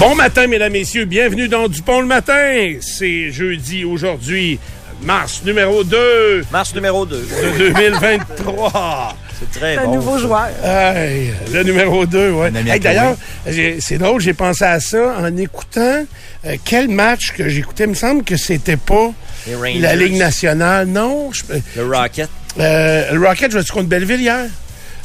Bon matin, mesdames, messieurs. Bienvenue dans Dupont le matin. C'est jeudi aujourd'hui, mars numéro 2 Mars numéro 2. de 2023. C'est très un bon. nouveau joueur. Hey, le numéro 2, ouais. Un ami à Hey, D'ailleurs, c'est drôle, j'ai pensé à ça en écoutant euh, quel match que j'écoutais. Il me semble que c'était pas la Ligue nationale. Non, je- Le Rocket. euh, le Rocket jouait-tu contre Belleville hier?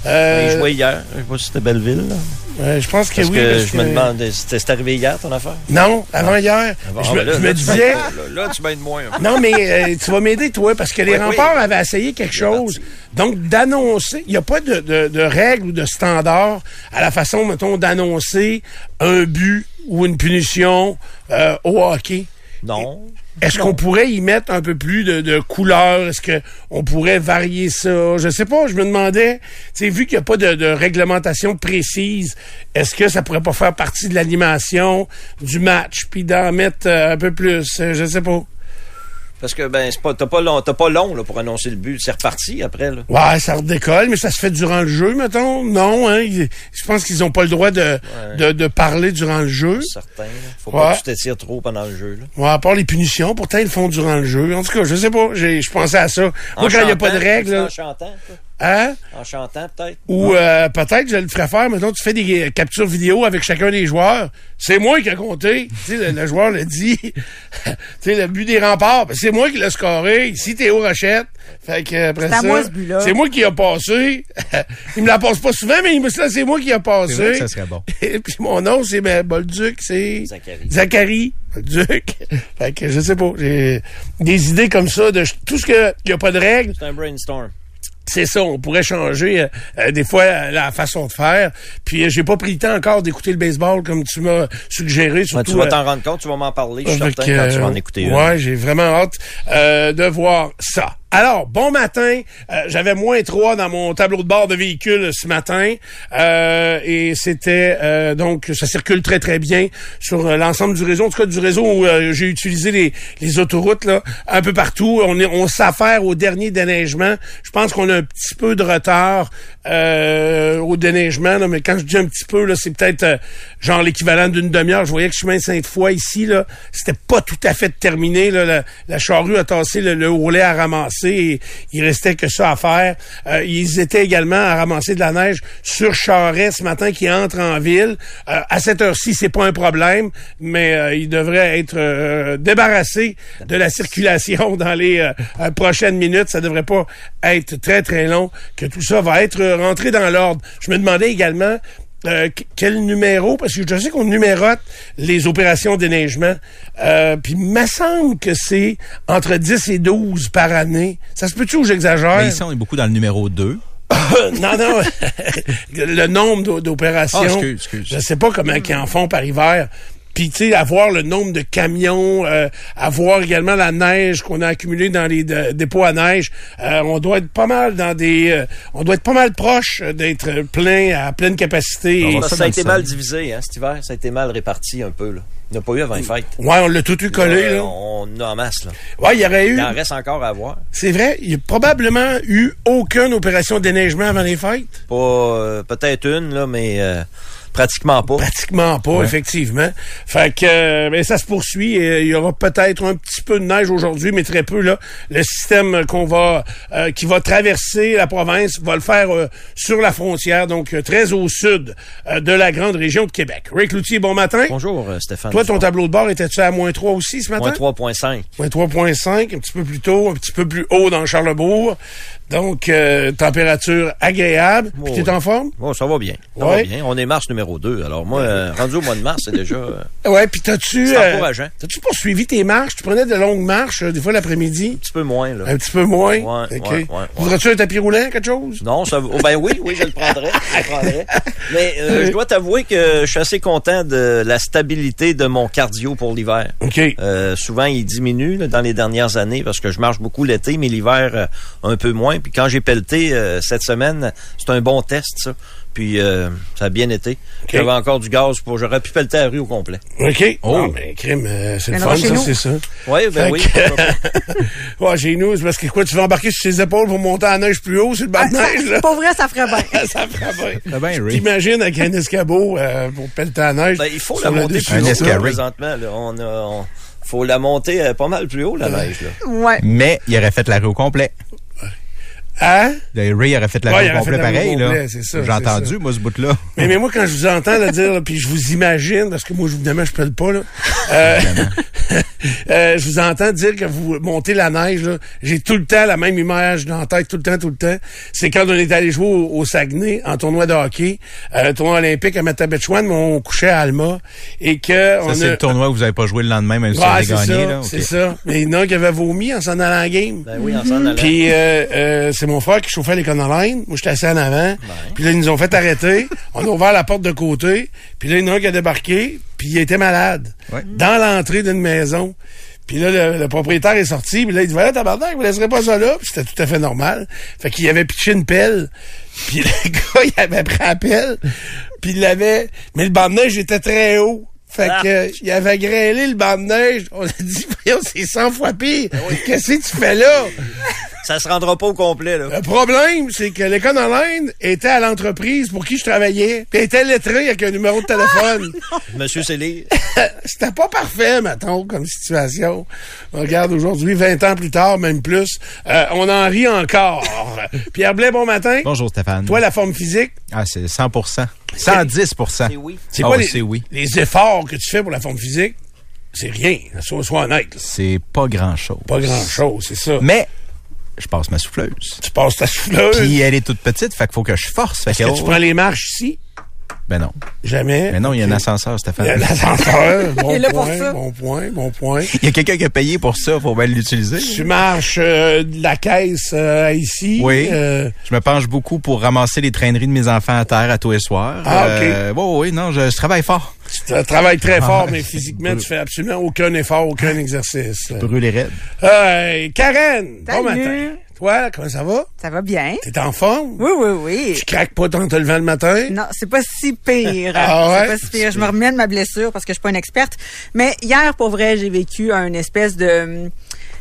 Euh, Il jouait hier. Je sais pas si c'était Belleville. là. euh, je pense que Parce oui. que parce je me demande, c'était c'est arrivé hier ton affaire? Non, avant hier. Ah, je ben me, là, je me là, disais... Là, tu m'aides moins. Non, mais euh, tu vas m'aider, toi, parce que les Oui, remparts oui. avaient essayé quelque chose. Donc, d'annoncer, il n'y a pas de, de, de règles ou de standards à la façon, mettons, d'annoncer un but ou une punition euh, au hockey. Non. Est-ce qu'on pourrait y mettre un peu plus de, de couleur? Est-ce qu'on pourrait varier ça? Je sais pas, je me demandais, tu vu qu'il n'y a pas de, de réglementation précise, est-ce que ça pourrait pas faire partie de l'animation du match, puis d'en mettre euh, un peu plus? Je sais pas. Parce que ben c'est pas t'as pas long, t'as pas long là, pour annoncer le but. C'est reparti après là. Ouais, ça redécolle, mais ça se fait durant le jeu, mettons. Non, hein. ils- je pense qu'ils ont pas le droit de, de, de parler durant le jeu. Certain. là. Faut Ouais. pas que tu t'étires trop pendant le jeu. Là. Ouais, à part les punitions, pourtant ils le font durant le jeu. En tout cas, je sais pas. J'ai, je pensais à ça. Moi, quand il n'y a pas de règles, En chantant? Hein? En chantant peut-être. Ou euh, peut-être je le ferais faire, mettons, tu fais des euh, captures vidéo avec chacun des joueurs. C'est moi qui ai compté. Tu sais, le, le joueur l'a dit. tu sais, le but des remparts, ben, c'est moi qui l'ai scoré. Ici, Théo Rochette. Fait que après C'est à ça, moi, ce but-là. c'est moi qui a passé. il me la passe pas souvent, mais il me ça, c'est moi qui a passé. C'est vrai que ça serait bon. Et puis mon nom, c'est ben, Bolduc, c'est Zachary. Zachary Bolduc. fait que je sais pas. J'ai des idées comme ça de tout ce que il y a pas de règles. C'est un brainstorm. C'est ça, on pourrait changer euh, euh, des fois euh, la façon de faire. Puis euh, j'ai pas pris le temps encore d'écouter le baseball comme tu m'as suggéré. Surtout, tu vas euh, t'en rendre compte, tu vas m'en parler. Je suis certain quand tu vas en écouter une. Ouais, j'ai vraiment hâte euh, de voir ça. Alors, bon matin. Euh, J'avais moins 3 dans mon tableau de bord de véhicule ce matin. Euh, et c'était euh, donc ça circule très très bien sur euh, l'ensemble du réseau. En tout cas, du réseau où j'ai utilisé les, les autoroutes là, un peu partout. On est on s'affaire au dernier déneigement. Je pense qu'on a un petit peu de retard euh, au déneigement, là, mais quand je dis un petit peu, là, c'est peut-être euh, genre l'équivalent d'une demi-heure. Je voyais que chemin Sainte-Foy ici, là, c'était pas tout à fait terminé. Là, la, charrue a tassé le, le roulet à ramasser et il restait que ça à faire. Euh, ils étaient également à ramasser de la neige sur Charest ce matin qui entre en ville. Euh, à cette heure-ci, c'est pas un problème, mais euh, il devrait être euh, débarrassé de la circulation dans les prochaines minutes. Ça devrait pas être très très long que tout ça va être rentré dans l'ordre. Je me demandais également euh, qu- quel numéro, parce que je sais qu'on numérote les opérations d'éneigement, euh, puis il me semble que c'est entre 10 et 12 par année. Ça se peut-tu ou j'exagère? Mais ici, on est beaucoup dans le numéro 2. non, non, le nombre d'o- d'opérations, Ah, je sais pas comment ils en font par hiver. Puis, tu sais, avoir le nombre de camions, euh, avoir également la neige qu'on a accumulée dans les de- dépôts à neige, euh, on doit être pas mal dans des... euh, on doit être pas mal proche d'être plein, à pleine capacité. On Et- va Ça, ça a été mal divisé hein, cet hiver. Ça a été mal réparti un peu. Là. Il n'y a pas eu avant les fêtes. ouais, on l'a tout eu collé, Euh, là. On en a en masse. Là. Ouais, il y aurait eu... Il en reste encore à voir. C'est vrai, il y a probablement eu aucune opération de déneigement avant les fêtes? Pas euh, peut-être une, là, mais euh, pratiquement pas. Pratiquement pas, effectivement. Fait que euh, ben, ça se poursuit. et Il y aura peut-être un petit peu de neige aujourd'hui, mais très peu. Là, le système qu'on va, euh, qui va traverser la province, va le faire euh, sur la frontière, donc euh, très au sud euh, de la grande région de Québec. Rick Loutier, bon matin. Bonjour, euh, Stéphane. Toi, ton tableau de bord était-tu à moins 3 aussi ce matin? Moins 3.5. Moins 3.5, un petit peu plus tôt, un petit peu plus haut dans Charlebourg. Donc, euh, température agréable. Puis Oh, t'es en forme? Bon, ça va bien. Ça Ouais. va bien. On est mars numéro 2. Alors moi, euh, rendu au mois de mars, c'est déjà... euh, Ouais, puis t'as-tu... C'est euh, encourageant. T'as-tu poursuivi tes marches? Tu prenais de longues marches, des fois l'après-midi? un petit peu moins, là. Un petit peu moins? Ouais, OK. ouais. Voudrais-tu un tapis roulant, quelque chose? Non, ça oh, ben oui, oui, je le prendrais. Je le prendrais. Mais je dois t'avouer que je suis assez content de la stabilité de mon cardio pour l'hiver. OK. Souvent, il diminue là, dans les dernières années parce que je marche beaucoup l'été, mais l'hiver, un peu moins. Puis quand j'ai pelleté euh, cette semaine, c'est un bon test, ça. Puis euh, ça a bien été. J'avais encore du gaz pour... J'aurais pu pelleter la rue au complet. OK. Oh. Non, mais crime, euh, c'est le fun, ça, c'est ça. Oui, ben Fait oui. que- pourquoi pas. ouais, chez nous, c'est parce que quoi, tu vas embarquer sur tes épaules pour monter en neige plus haut sur le banc de neige, là? Pour vrai, ça ferait bien. ça ferait bien. T'imagines avec un escabeau euh, pour pelleter la neige. Ben, il faut la le monter plus haut présentement. Là. On a, on- faut la monter euh, pas mal plus haut, la neige. Là. Ouais. Mais il aurait fait la rue au complet. Hein? Ray aurait fait la Ouais, complet pareil, complet, là. J'ai entendu, ça. moi, ce bout-là. Mais, mais moi, quand je vous entends le dire, là, puis je vous imagine, parce que moi, évidemment, je pèle pas, là. Euh, euh, je vous entends dire que vous montez la neige, là. J'ai tout le temps la même image dans la tête, tout le temps, tout le temps. C'est quand on est allé jouer au, au Saguenay, en tournoi de hockey, euh, tournoi olympique à Matabetchouane, mais on couchait à Alma, et que on Ça, c'est a... le tournoi où vous n'avez pas joué le lendemain, même si vous avez c'est gagné, c'est ça. Mais il y en a un qui avait vomi en s'en allant à la game. Ben oui, en s'en allant. Puis euh, euh, c'est mon frère qui chauffait les Line. Moi, j'étais assis en avant. Puis là, ils nous ont fait arrêter. On a ouvert la porte de côté. Puis là, il y en a un qui a débarqué. Puis il était malade. Ouais. Dans l'entrée d'une maison. Puis là, le, le propriétaire est sorti. Puis là, il dit, voilà, tabarnak, vous laisserez pas ça là. Puis c'était tout à fait normal. Fait qu'il avait pitché une pelle. Puis le gars, il avait pris la pelle. Puis il l'avait... Mais le neige était très haut. Fait Ah. que, euh, il avait grêlé le banc de neige. On a dit, voyons, c'est 100 fois pire. Qu'est-ce que tu fais là? Ça se rendra pas au complet. Là. Le problème, c'est que l'école en Inde était à l'entreprise pour qui je travaillais, puis elle était lettrée avec un numéro de téléphone. Monsieur Céline. C'était pas parfait, mettons, comme situation. Regarde, aujourd'hui, 20 ans plus tard, même plus, euh, on en rit encore. Pierre Blais, bon matin. Bonjour, Stéphane. Toi, la forme physique, Ah, c'est 100 110 C'est oui. c'est oui, les, c'est oui. les efforts que tu fais pour la forme physique? C'est rien. Sois, sois honnête. C'est pas grand-chose. Pas grand-chose, c'est ça. Mais, je passe ma souffleuse. Tu passes ta souffleuse. Puis elle est toute petite, fait qu'il faut que je force. Fait que, que tu oh, prends les marches ici? Ben non. Jamais. Mais non, il y a un ascenseur, Il y a Stéphane. l'ascenseur. Bon Il est là pour point, ça. bon point, bon point. Il y a quelqu'un qui a payé pour ça, faut bien l'utiliser. Tu marches euh, de la caisse euh, ici. Oui. euh, Je me penche beaucoup pour ramasser les traîneries de mes enfants à terre à tous les soirs. Ah, ok. Euh, oui, oui, non, je, je travaille fort. tu tra- travailles très fort, Ah, mais physiquement, tu fais absolument aucun effort, aucun exercice. Brûler raide. Euh, Karen, bon matin. Toi, comment ça va? Ça va bien? T'es en forme? Oui, oui, oui. Tu craques pas tant te levant le matin? Non, c'est pas si pire. Ah ouais? C'est pas si pire. Je me remets de ma blessure parce que je suis pas une experte. Mais hier, pour vrai, j'ai vécu un espèce de...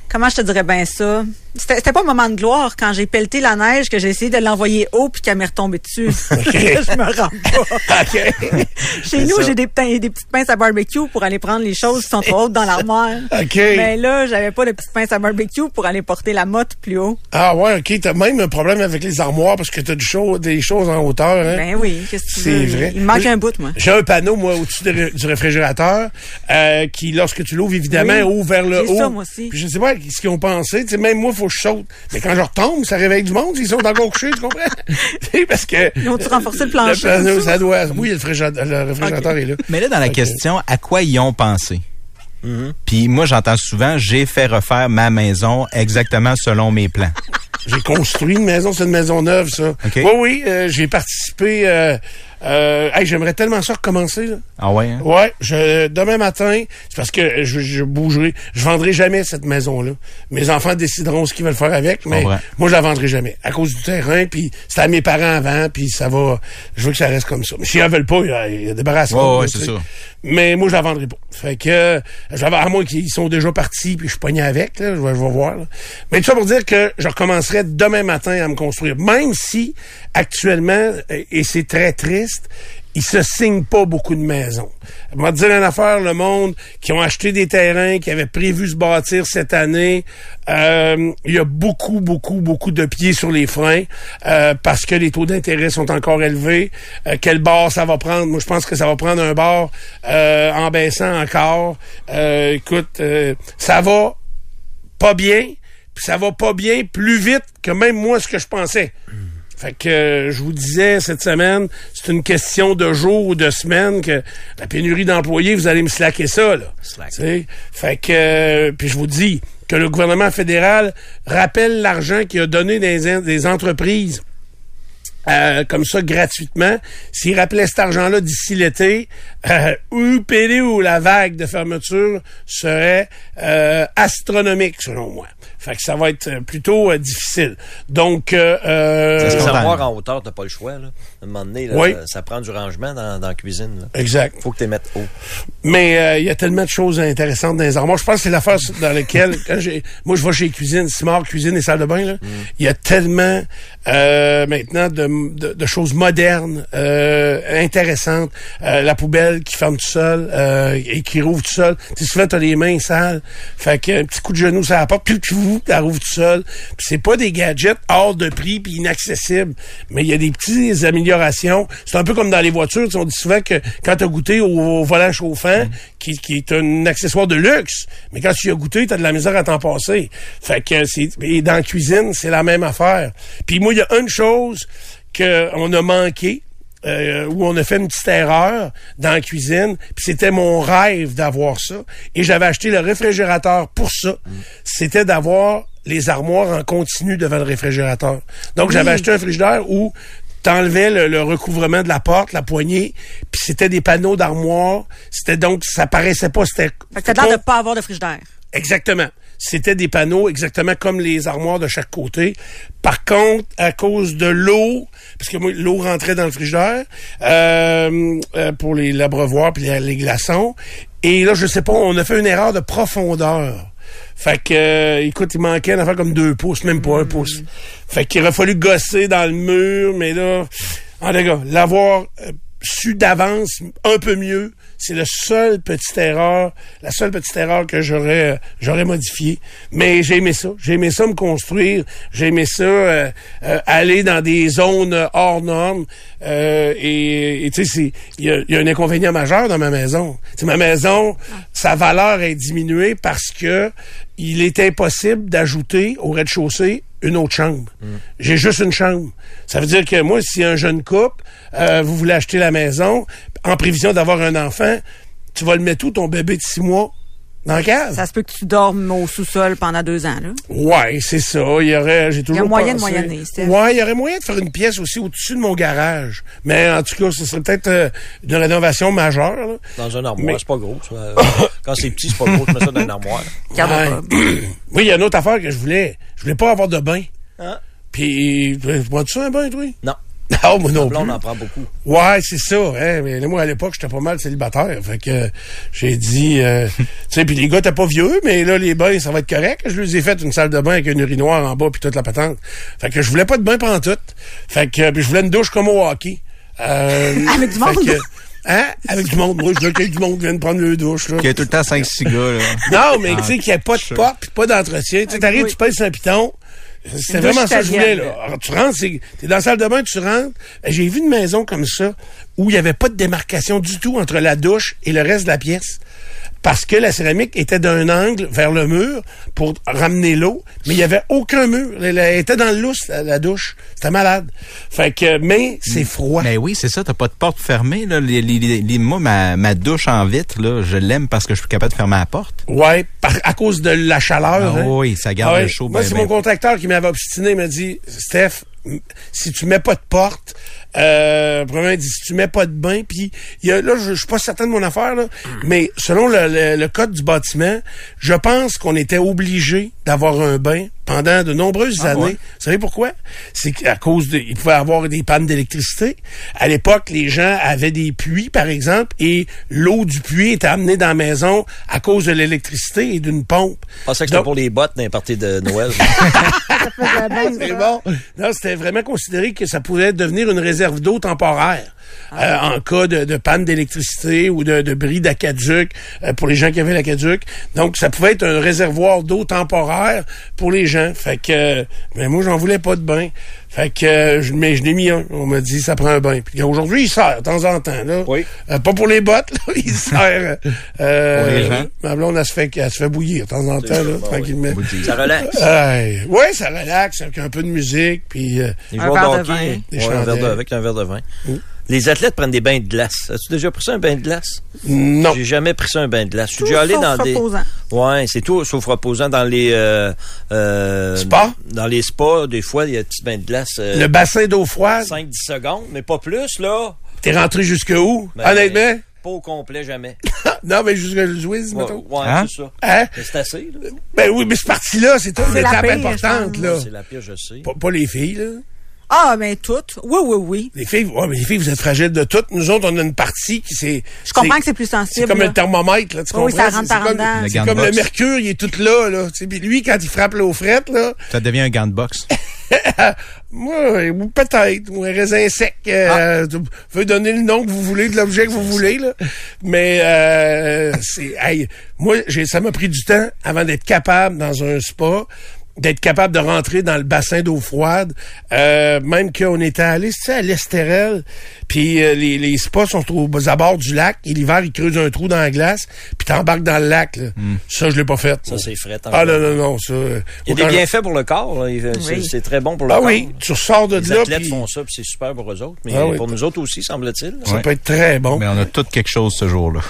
Comment je te dirais bien ça? C'était pas un moment de gloire quand j'ai pelleté la neige, que j'ai essayé de l'envoyer haut puis qu'elle m'est retombée dessus. je me rends pas. OK. Chez nous, j'ai des, petits- des petites pinces à barbecue pour aller prendre les choses qui sont trop hautes dans l'armoire. OK. Mais là, j'avais pas de petites pinces à barbecue pour aller porter la motte plus haut. Ah ouais, OK. T'as même un problème avec les armoires parce que t'as du chaud, des choses en hauteur. Hein? Ben oui, qu'est-ce que tu C'est vrai. Il me manque un bout, moi. J'ai un panneau, moi, au-dessus de du réfrigérateur, euh, qui, lorsque tu l'ouvres, évidemment, Oui. ouvre vers le haut. ça, moi aussi. Puis je sais pas ce qu'ils ont pensé. Tu sais, même moi, faut que je saute. Mais quand je retombe, ça réveille du monde. Ils sont encore couchés, tu comprends? Tu sais, Parce que... Ils ont-tu renforcé le Le plancher? panneau, ça doit... Oui, le réfrigérateur, le réfrigérateur est là. Mais là, dans la question, à quoi ils ont pensé? Puis moi, j'entends souvent, j'ai fait refaire ma maison exactement selon mes plans. J'ai construit une maison, c'est une maison neuve, ça. Oui, oui, euh, j'ai participé... Euh, euh, hey, J'aimerais tellement ça recommencer, là. Ah ouais? Hein? Ouais, je, demain matin, c'est parce que je, je bougerai, je vendrai jamais cette maison-là. Mes enfants décideront ce qu'ils veulent faire avec, mais moi, je la vendrai jamais. À cause du terrain, puis c'était à mes parents avant, puis ça va, je veux que ça reste comme ça. Mais s'ils en veulent pas, il y a débarrassement. Ouais, c'est ça. Mais moi, je la vendrai pas. Fait que, euh, j'avais, à moins qu'ils sont déjà partis, puis je suis pogné avec, là, je vais, je vais voir. là. Mais tout ça pour dire que je recommencerai demain matin à me construire. Même si, actuellement, et c'est très triste, il se signe pas beaucoup de maisons. Je vais dire une affaire, le monde qui ont acheté des terrains, qui avaient prévu se bâtir cette année, euh, il y a beaucoup, beaucoup, beaucoup de pieds sur les freins euh, parce que les taux d'intérêt sont encore élevés. Euh, quel bar ça va prendre? Moi, je pense que ça va prendre un bar euh, en baissant encore. Écoute, ça va pas bien. puis ça va pas bien plus vite que même moi ce que je pensais. Fait que euh, je vous disais cette semaine, c'est une question de jours ou de semaines que la pénurie d'employés, vous allez me slacker ça là. Slack. Fait que euh, puis je vous dis que le gouvernement fédéral rappelle l'argent qu'il a donné des, entreprises euh, comme ça gratuitement. S'il rappelait cet argent-là d'ici l'été, euh, ou ou la vague de fermeture serait euh, astronomique selon moi. Fait que ça va être euh, plutôt euh, difficile. Donc, euh, euh, armoires en hauteur, t'as pas le choix. Là. À un moment donné, là, Oui. ça prend du rangement dans, dans la cuisine. Là. exact. faut que tu les mettes haut. Mais euh, il y a tellement de choses intéressantes dans les armoires. Je pense que c'est l'affaire dans laquelle, quand j'ai, moi, je vais chez Cuisine, Simard Cuisine et Salle de bain, là, il y a tellement euh, maintenant de, de, de choses modernes, euh, intéressantes. Euh, la poubelle qui ferme tout seul euh, et qui rouvre tout seul. Tu sais, souvent, t'as les mains sales. Fait que un petit coup de genou, ça la porte, puis tout seul. Puis c'est pas des gadgets hors de prix puis inaccessibles, mais il y a des petites améliorations. C'est un peu comme dans les voitures. On dit souvent que quand t'as goûté au, au volant chauffant, qui, qui est un accessoire de luxe, mais quand tu y as goûté, t'as de la misère à t'en passer. Fait que c'est et dans la cuisine, c'est la même affaire. Puis moi, il y a une chose qu'on a manqué, euh, où on a fait une petite erreur dans la cuisine, puis c'était mon rêve d'avoir ça. Et j'avais acheté le réfrigérateur pour ça. C'était d'avoir les armoires en continu devant le réfrigérateur. Donc j'avais acheté un frigidaire où t'enlevais le, le recouvrement de la porte, la poignée, puis c'était des panneaux d'armoire. C'était donc ça paraissait pas. C'était Fait que t'as l'air de pas avoir de frigidaire. Exactement. C'était des panneaux exactement comme les armoires de chaque côté. Par contre, à cause de l'eau, parce que moi, l'eau rentrait dans le frigidaire euh, euh, pour les l'abreuvoir puis les, glaçons. Et là, je sais pas, on a fait une erreur de profondeur. Fait que, euh, écoute, il manquait une affaire comme deux pouces, même pas un pouce. Fait qu'il aurait fallu gosser dans le mur, mais là, en cas, l'avoir su d'avance un peu mieux, c'est le seul petite erreur, la seule petite erreur que j'aurais euh, j'aurais modifiée. Mais j'ai aimé ça, j'ai aimé ça me construire, j'ai aimé ça euh, euh, aller dans des zones hors normes. Et tu sais, il y a, un inconvénient majeur dans ma maison. Ma maison, sa valeur est diminuée parce que il est impossible d'ajouter au rez-de-chaussée une autre chambre. J'ai juste une chambre. Ça veut dire que moi, si un jeune couple, euh, vous voulez acheter la maison, en prévision d'avoir un enfant, tu vas le mettre où, ton bébé de six mois? Dans la cave? Ça se peut que tu dormes au sous-sol pendant deux ans, là. Ouais, c'est ça. Il y aurait, j'ai toujours moyen de moyenner, Steph. Ouais, il y aurait moyen de faire une pièce aussi au-dessus de mon garage. Mais en tout cas, ce serait peut-être euh, une rénovation majeure. là. Dans un armoire, Mais- c'est pas gros. ça. Euh, Quand c'est petit, c'est pas gros, je mets ça dans une armoire. Ouais. oui, il y a une autre affaire que je voulais. Je voulais pas avoir de bain. Hein? Puis, vois-tu ça un bain, toi? Non. Non, moi non plus. on en prend beaucoup. Ouais, c'est ça. Hein? Mais moi, à l'époque, j'étais pas mal célibataire. Fait que euh, j'ai dit... euh, tu sais, puis les gars, t'es pas vieux, mais là, les bains, ça va être correct. Je leur ai fait une salle de bain avec une urinoir en bas puis toute la patente. Fait que je voulais pas de bain pendant tout. Fait que puis je voulais une douche comme au hockey. Euh, Avec du monde? que- hein? Avec du monde. Moi, je veux qu'il y ait du monde qui vienne prendre le douche. Là. Il y a tout le temps 5-6 gars, là. Non, mais tu sais qu'il n'y a pas de sure. porte puis pas d'entretien. Tu sais, t'arrives, Oui. tu pèses un piton. C'était vraiment ça que je voulais, là. Alors, tu rentres, c'est- t'es dans la salle de bain, tu rentres. J'ai vu une maison comme ça où il n'y avait pas de démarcation du tout entre la douche et le reste de la pièce. Parce que la céramique était d'un angle vers le mur pour ramener l'eau, mais il n'y avait aucun mur. Elle, était dans le lousse, la, la douche. C'était malade. Fait que, mais c'est froid. Mais oui, c'est ça, t'as pas de porte fermée, là. Les, les- moi, ma, ma douche en vitre, là, je l'aime parce que je suis capable de fermer la porte. Ouais, par, à cause de la chaleur. Ah hein. oui, ça garde Ah le chaud Moi, ben, c'est ben. mon contracteur qui m'avait obstiné. Il m'a dit, Steph, si tu mets pas de porte, euh, dit, si tu mets pas de bain, puis là, je, je suis pas certain de mon affaire, là, mais selon le, le- le code du bâtiment, je pense qu'on était obligé d'avoir un bain pendant de nombreuses Ah années. ouais? Vous savez pourquoi? C'est qu'à cause de, il pouvait avoir des pannes d'électricité. À l'époque, les gens avaient des puits, par exemple, et l'eau du puits était amenée dans la maison à cause de l'électricité et d'une pompe. Je pensais que c'était pour les bottes d'un party de Noël. c'est bon. Non, c'était vraiment considéré que ça pouvait devenir une réserve d'eau temporaire. Euh, en cas de, de panne d'électricité ou de, de bris d'aquaduc euh, pour les gens qui avaient l'aquaduc. Donc, ça pouvait être un réservoir d'eau temporaire pour les gens. Fait que, mais moi, j'en voulais pas de bain. Fait que, euh, je, mais je l'ai mis un. On m'a dit, ça prend un bain. Puis aujourd'hui, il sert de temps en temps. Là. Oui. Euh, pas pour les bottes, là. Il sert. Euh, Pour les gens. Ma blonde, elle se fait, elle se fait bouillir de temps en temps, là, Bon, tranquillement. oui. Ça relaxe. Ouais, ouais, ça relaxe avec un peu de musique, puis euh, Un verre de vin. Des ouais, un verre de- chandelles. avec un verre de vin. Les athlètes prennent des bains de glace. As-tu déjà pris ça, un bain de glace? non. J'ai jamais pris ça, un bain de glace. Je suis déjà allé dans des... reposant. Ouais, c'est tout sauf reposant dans les... Euh, euh, Spas? Dans les spas, des fois, il y a des petits bains de glace. euh, Le bassin d'eau froide, 5-10 secondes, mais pas plus, là. t'es rentré jusque où? Ben, Honnêtement? Pas au complet, jamais. non, mais jusque le Ouais, mettons. ouais, Hein? c'est ça. Hein? Mais C'est assez, là. Ben oui, mais ce parti-là, c'est une étape importante, là. C'est la pire, je sais. Pas, pas les filles, là. Ah, mais toutes. Oui, oui, oui. Les filles, ouais, mais les filles, vous êtes fragiles de toutes. Nous autres, on a une partie qui c'est. Je comprends que c'est plus sensible. C'est comme là. un thermomètre, là. Tu Oui, comprends? ça rentre C'est- par c'est comme, dedans. Le comme le mercure, il est tout là, là. Tu sais, Puis lui, quand il frappe l'eau frette, là, Ça devient un gant de boxe. moi, ou peut-être, ou un raisin sec. Euh, Tu peux donner le nom que vous voulez de l'objet que vous voulez, là. Mais euh, c'est. Hey, moi, j'ai, ça m'a pris du temps avant d'être capable dans un spa d'être capable de rentrer dans le bassin d'eau froide. Euh, même qu'on était allé, tu sais, à l'Estérel, puis euh, les, les spas sont aux abords du lac, et l'hiver, ils creusent un trou dans la glace, puis t'embarques dans le lac. Là. Ça, je l'ai pas fait. Ça, c'est frais. Ah non, non, non, ça... euh, Il y a des bienfaits pour le corps. c'est- Oui. C'est très bon pour le Ah corps. oui, tu ressors de Les là, athlètes puis font ça, puis c'est super pour eux autres. Mais Ah oui. pour nous autres aussi, semble-t-il. ça Ouais. peut être très bon. Mais on a tout quelque chose ce jour-là.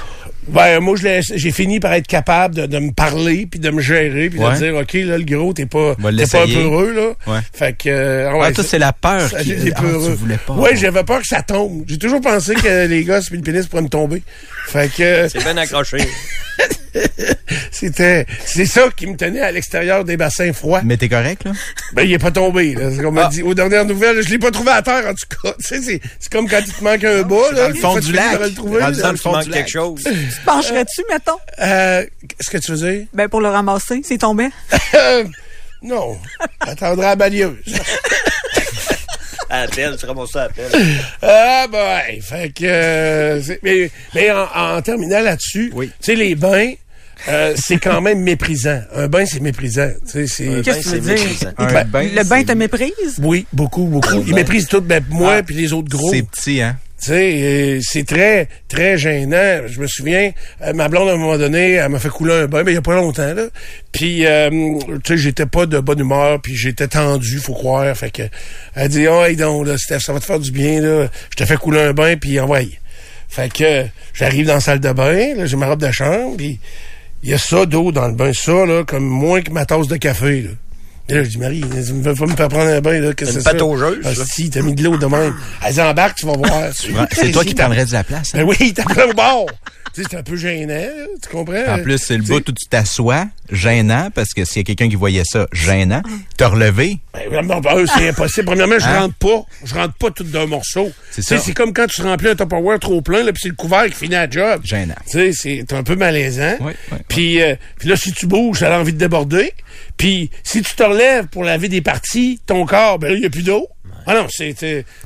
Ben, moi, j'ai fini par être capable de, de me parler, puis de me gérer, puis Ouais. de dire, OK, là, le gros, t'es pas, t'es pas un peu l'essayer. heureux, là. Ouais. Fait que... euh, Ah, toi, c'est la peur ça, qui... Ah, peureux. tu voulais pas. Ouais, j'avais peur que ça tombe. J'ai toujours pensé que les gosses puis le pénis pourraient me tomber. Fait que C'est bien accroché. c'était c'est ça qui me tenait à l'extérieur des bassins froids. Mais t'es correct, là? Ben il est pas tombé. Là. C'est comme on Ah. m'a dit aux dernières nouvelles, je l'ai pas trouvé à terre en tout cas. Tu sais, c'est c'est comme quand il te manque un bas là, dans le fond du lac. le trouver, là. dans le Il fond manque du quelque chose. Tu te pencherais-tu, mettons? Euh, qu'est-ce que tu faisais Ben, pour le ramasser, s'il tombait. Euh, Non, j'attendrai à la balieuse. Appel, tu ramasses ça à appel. Ah ben, fait que euh, c'est- mais, mais en, en terminant là-dessus, Oui. tu sais les bains euh, c'est quand même méprisant. Un bain c'est méprisant, tu sais c'est Un Qu'est-ce que tu veux dire? méprisant. Un Ben, bain, Le bain te méprise? oui, beaucoup beaucoup. Ils bain. méprisent tout ben moi Ah. puis les autres gros. C'est petit, hein? Tu sais, euh, c'est très, très gênant. Je me souviens, euh, ma blonde, à un moment donné, elle m'a fait couler un bain, mais il y a pas longtemps, là. Puis, euh, tu sais, j'étais pas de bonne humeur, puis j'étais tendu, faut croire. Fait que, elle dit, oh, hey donc, là, Steph, ça va te faire du bien, là. Je te fais couler un bain, puis envoyez. Fait que, j'arrive dans la salle de bain, là, j'ai ma robe de chambre, puis il y a ça d'eau dans le bain, ça, là, comme moins que ma tasse de café, là. Et là, je dis, Marie, tu me veux pas me faire prendre un bain, là, que c'est ça? pataugeuse, Ah, si, t'as mis de l'eau de même. Elle dit, embarque, tu vas voir. C'est toi qui prendrais de la place. hein? Ben oui, t'as plein au bord. C'est un peu gênant, là, tu comprends? En plus, c'est le bout où tu t'assois, gênant, parce que s'il y a quelqu'un qui voyait ça, gênant, t'as relevé. Ben, vraiment, ben, c'est impossible. Premièrement, je Hein? rentre pas. Je rentre pas tout d'un morceau. C'est comme quand tu remplis un Tupperware trop plein, là, puis c'est le couvert qui finit la job. Gênant. Tu sais, c'est un peu malaisant. Oui, oui, Puis, euh, puis là, si tu bouges, ça a envie de déborder. Puis, si tu te relèves pour laver des parties, ton corps, ben là, il n'y a plus d'eau. Ah non, c'est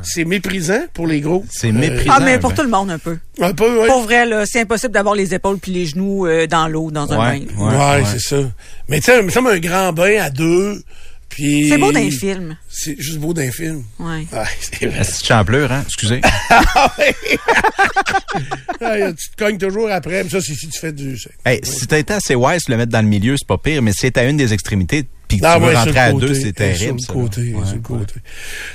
c'est- méprisant pour les gros. C'est méprisant. Ah, mais pour ben. tout le monde, un peu. Un peu, oui. Pour vrai, là, c'est impossible d'avoir les épaules puis les genoux euh, dans l'eau, dans un Ouais, bain. Ouais, ouais, ouais. c'est ça. Mais tu sais, me semble un grand bain à deux. Puis... C'est beau dans les films. C'est juste beau d'un film. Ouais. Ah, c'est vrai. La petite champlure, hein? Excusez. Ah, tu te cognes toujours après, mais ça, c'est si tu fais du... Hey, si t'as été assez wise de le mettre dans le milieu, c'est pas pire, mais si t'es à une des extrémités, puis Ah tu veux ouais, sur rentrer le à côté. deux, c'est terrible. Sur ça, le côté, Ouais, sur le ouais. côté.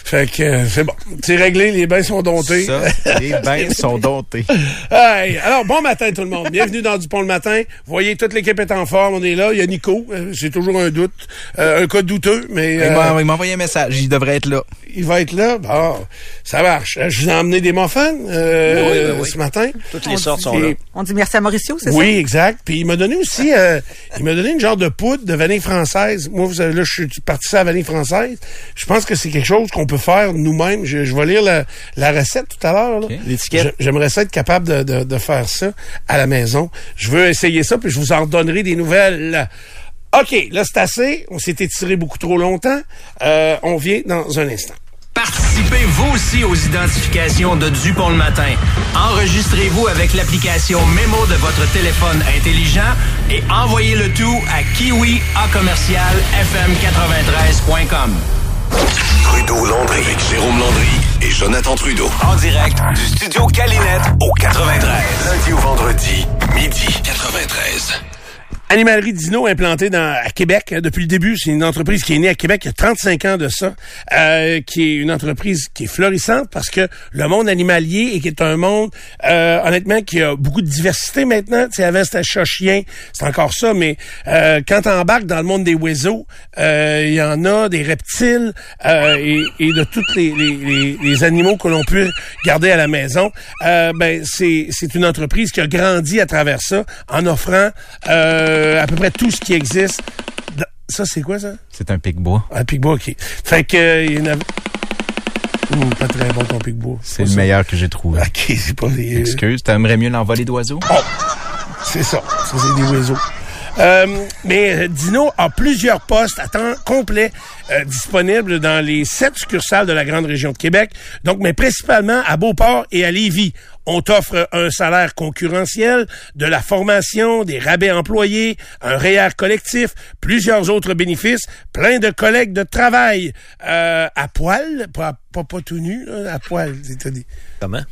Fait que euh, c'est bon. C'est réglé, les bains sont domptés. Ça, les bains sont domptés. Hey, alors, bon matin tout le monde. Bienvenue dans Dupont le matin. Vous voyez, toute l'équipe est en forme. On est là. Il y a Nico. Euh, C'est toujours un doute. Euh, un cas douteux, mais Il euh, m'a il m'a envoyé un message, il devrait être là. il va être là. Bon, ça marche. Euh, Je vous ai emmené des muffins euh, Oui, oui, oui. ce matin. Toutes On les dit- sortes sont Et- là. On dit merci à Mauricio, c'est Oui, exact. Puis il m'a donné aussi, euh, il m'a donné une genre de poudre de vanille française. Moi, vous savez, là, je suis parti à la vanille française. Je pense que c'est quelque chose qu'on peut faire nous-mêmes. Je, je vais lire la, la recette tout à l'heure. L'étiquette. J'aimerais ça être capable de, de, de faire ça à la maison. Je veux essayer ça, puis je vous en donnerai des nouvelles. OK, là, c'est assez. On s'est étiré beaucoup trop longtemps. Euh, on vient dans un instant. Participez vous aussi aux identifications de Dupont le matin. Enregistrez-vous avec l'application Mémo de votre téléphone intelligent et envoyez le tout à kiwi à commercial fm93.com. Trudeau Landry avec Jérôme Landry et Jonathan Trudeau. En direct du studio Calinette Au 93. Lundi au vendredi, midi 93. Animalerie Dino implantée dans, à Québec hein, depuis le début. C'est une entreprise qui est née à Québec il y a 35 ans de ça, euh, qui est une entreprise qui est florissante parce que le monde animalier et qui est un monde, euh, honnêtement, qui a beaucoup de diversité maintenant. Tu sais, avant c'était chat chien, c'est encore ça, mais euh, quand tu embarques dans le monde des oiseaux, euh, il y en a des reptiles euh, et, et de tous les, les, les- les animaux que l'on peut garder à la maison. Euh, ben c'est c'est une entreprise qui a grandi à travers ça en offrant euh, à peu près tout ce qui existe. Ça, c'est quoi, ça? C'est un pic-bois. Un pic-bois, OK. Fait que... euh, il y en a... Pas très bon, ton pic-bois. C'est le ça. meilleur que j'ai trouvé. OK, c'est pas... euh, Excuse, t'aimerais mieux l'envoler d'oiseaux? C'est ça. Ça, c'est des oiseaux. Euh, mais euh, Dino a plusieurs postes à temps complet euh, disponibles dans les sept succursales de la grande région de Québec. Donc, mais principalement à Beauport et à Lévis. On t'offre un salaire concurrentiel, de la formation, des rabais employés, un REER collectif, plusieurs autres bénéfices, plein de collègues de travail euh, à poil, pas, pas, pas tout nu, là, à poil. c'est- dit. Comment?